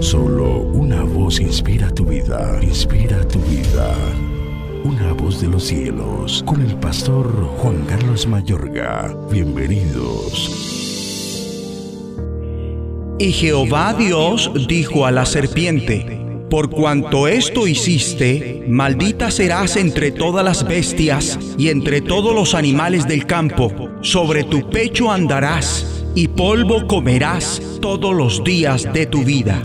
Solo una voz inspira tu vida, inspira tu vida. Una voz de los cielos, con el pastor Juan Carlos Mayorga. Bienvenidos. Y Jehová Dios dijo a la serpiente, por cuanto esto hiciste, maldita serás entre todas las bestias y entre todos los animales del campo. Sobre tu pecho andarás y polvo comerás todos los días de tu vida.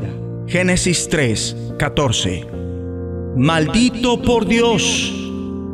Génesis 3, 14. Maldito por Dios,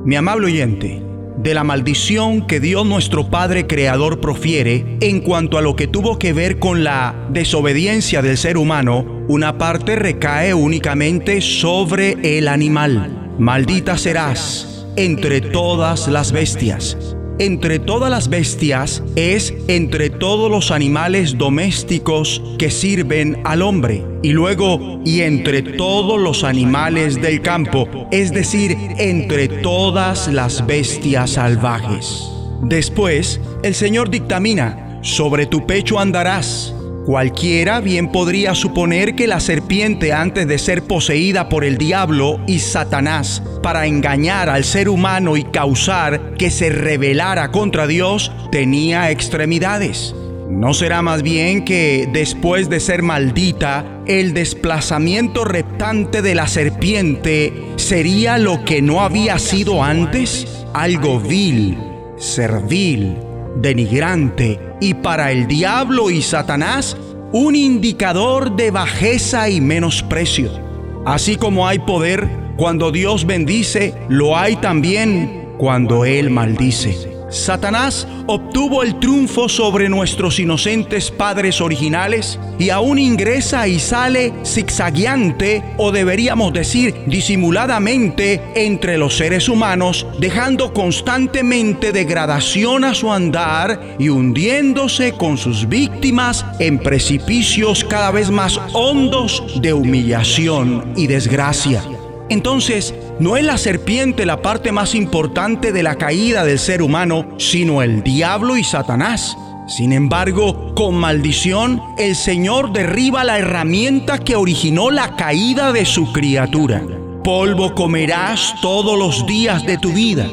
mi amable oyente, de la maldición que Dios nuestro Padre Creador profiere en cuanto a lo que tuvo que ver con la desobediencia del ser humano, una parte recae únicamente sobre el animal. Maldita serás entre todas las bestias entre todas las bestias es entre todos los animales domésticos que sirven al hombre. Y luego, y entre todos los animales del campo, es decir, entre todas las bestias salvajes. Después, el Señor dictamina, sobre tu pecho andarás Cualquiera bien podría suponer que la serpiente antes de ser poseída por el diablo y Satanás para engañar al ser humano y causar que se rebelara contra Dios, tenía extremidades. ¿No será más bien que después de ser maldita, el desplazamiento reptante de la serpiente sería lo que no había sido antes? Algo vil, servil, denigrante y para el diablo y Satanás un indicador de bajeza y menosprecio. Así como hay poder cuando Dios bendice, lo hay también cuando Él maldice. Satanás obtuvo el triunfo sobre nuestros inocentes padres originales y aún ingresa y sale zigzagueante o deberíamos decir disimuladamente entre los seres humanos, dejando constantemente degradación a su andar y hundiéndose con sus víctimas en precipicios cada vez más hondos de humillación y desgracia. Entonces, no es la serpiente la parte más importante de la caída del ser humano, sino el diablo y Satanás. Sin embargo, con maldición, el Señor derriba la herramienta que originó la caída de su criatura. Polvo comerás todos los días de tu vida.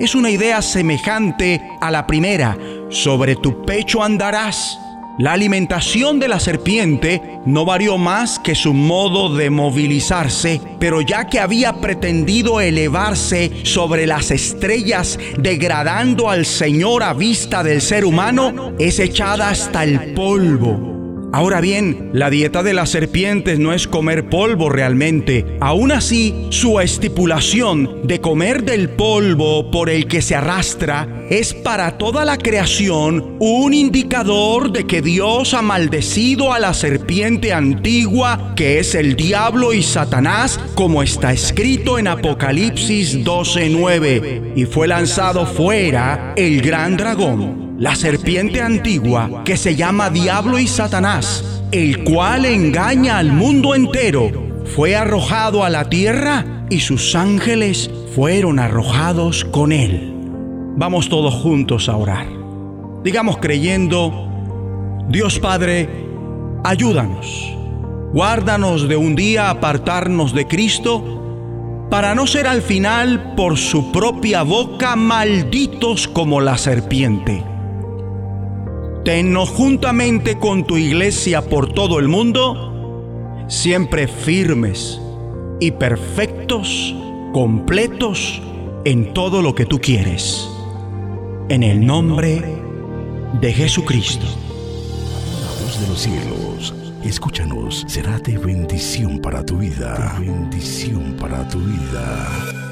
Es una idea semejante a la primera. Sobre tu pecho andarás la alimentación de la serpiente no varió más que su modo de movilizarse, pero ya que había pretendido elevarse sobre las estrellas, degradando al Señor a vista del ser humano, es echada hasta el polvo Ahora bien, la dieta de las serpientes no es comer polvo realmente. Aún así, su estipulación de comer del polvo por el que se arrastra es para toda la creación un indicador de que Dios ha maldecido a la serpiente antigua que es el diablo y Satanás, como está escrito en Apocalipsis 12:9, y fue lanzado fuera el gran dragón la serpiente antigua que se llama Diablo y Satanás, el cual engaña al mundo entero, fue arrojado a la tierra y sus ángeles fueron arrojados con él. Vamos todos juntos a orar. Digamos creyendo, Dios Padre, ayúdanos. Guárdanos de un día apartarnos de Cristo para no ser al final por su propia boca malditos como la serpiente tennos juntamente con tu iglesia por todo el mundo, siempre firmes y perfectos, completos en todo lo que tú quieres. En el nombre de Jesucristo. La voz de los cielos, escúchanos, será de bendición para tu vida. bendición para tu vida.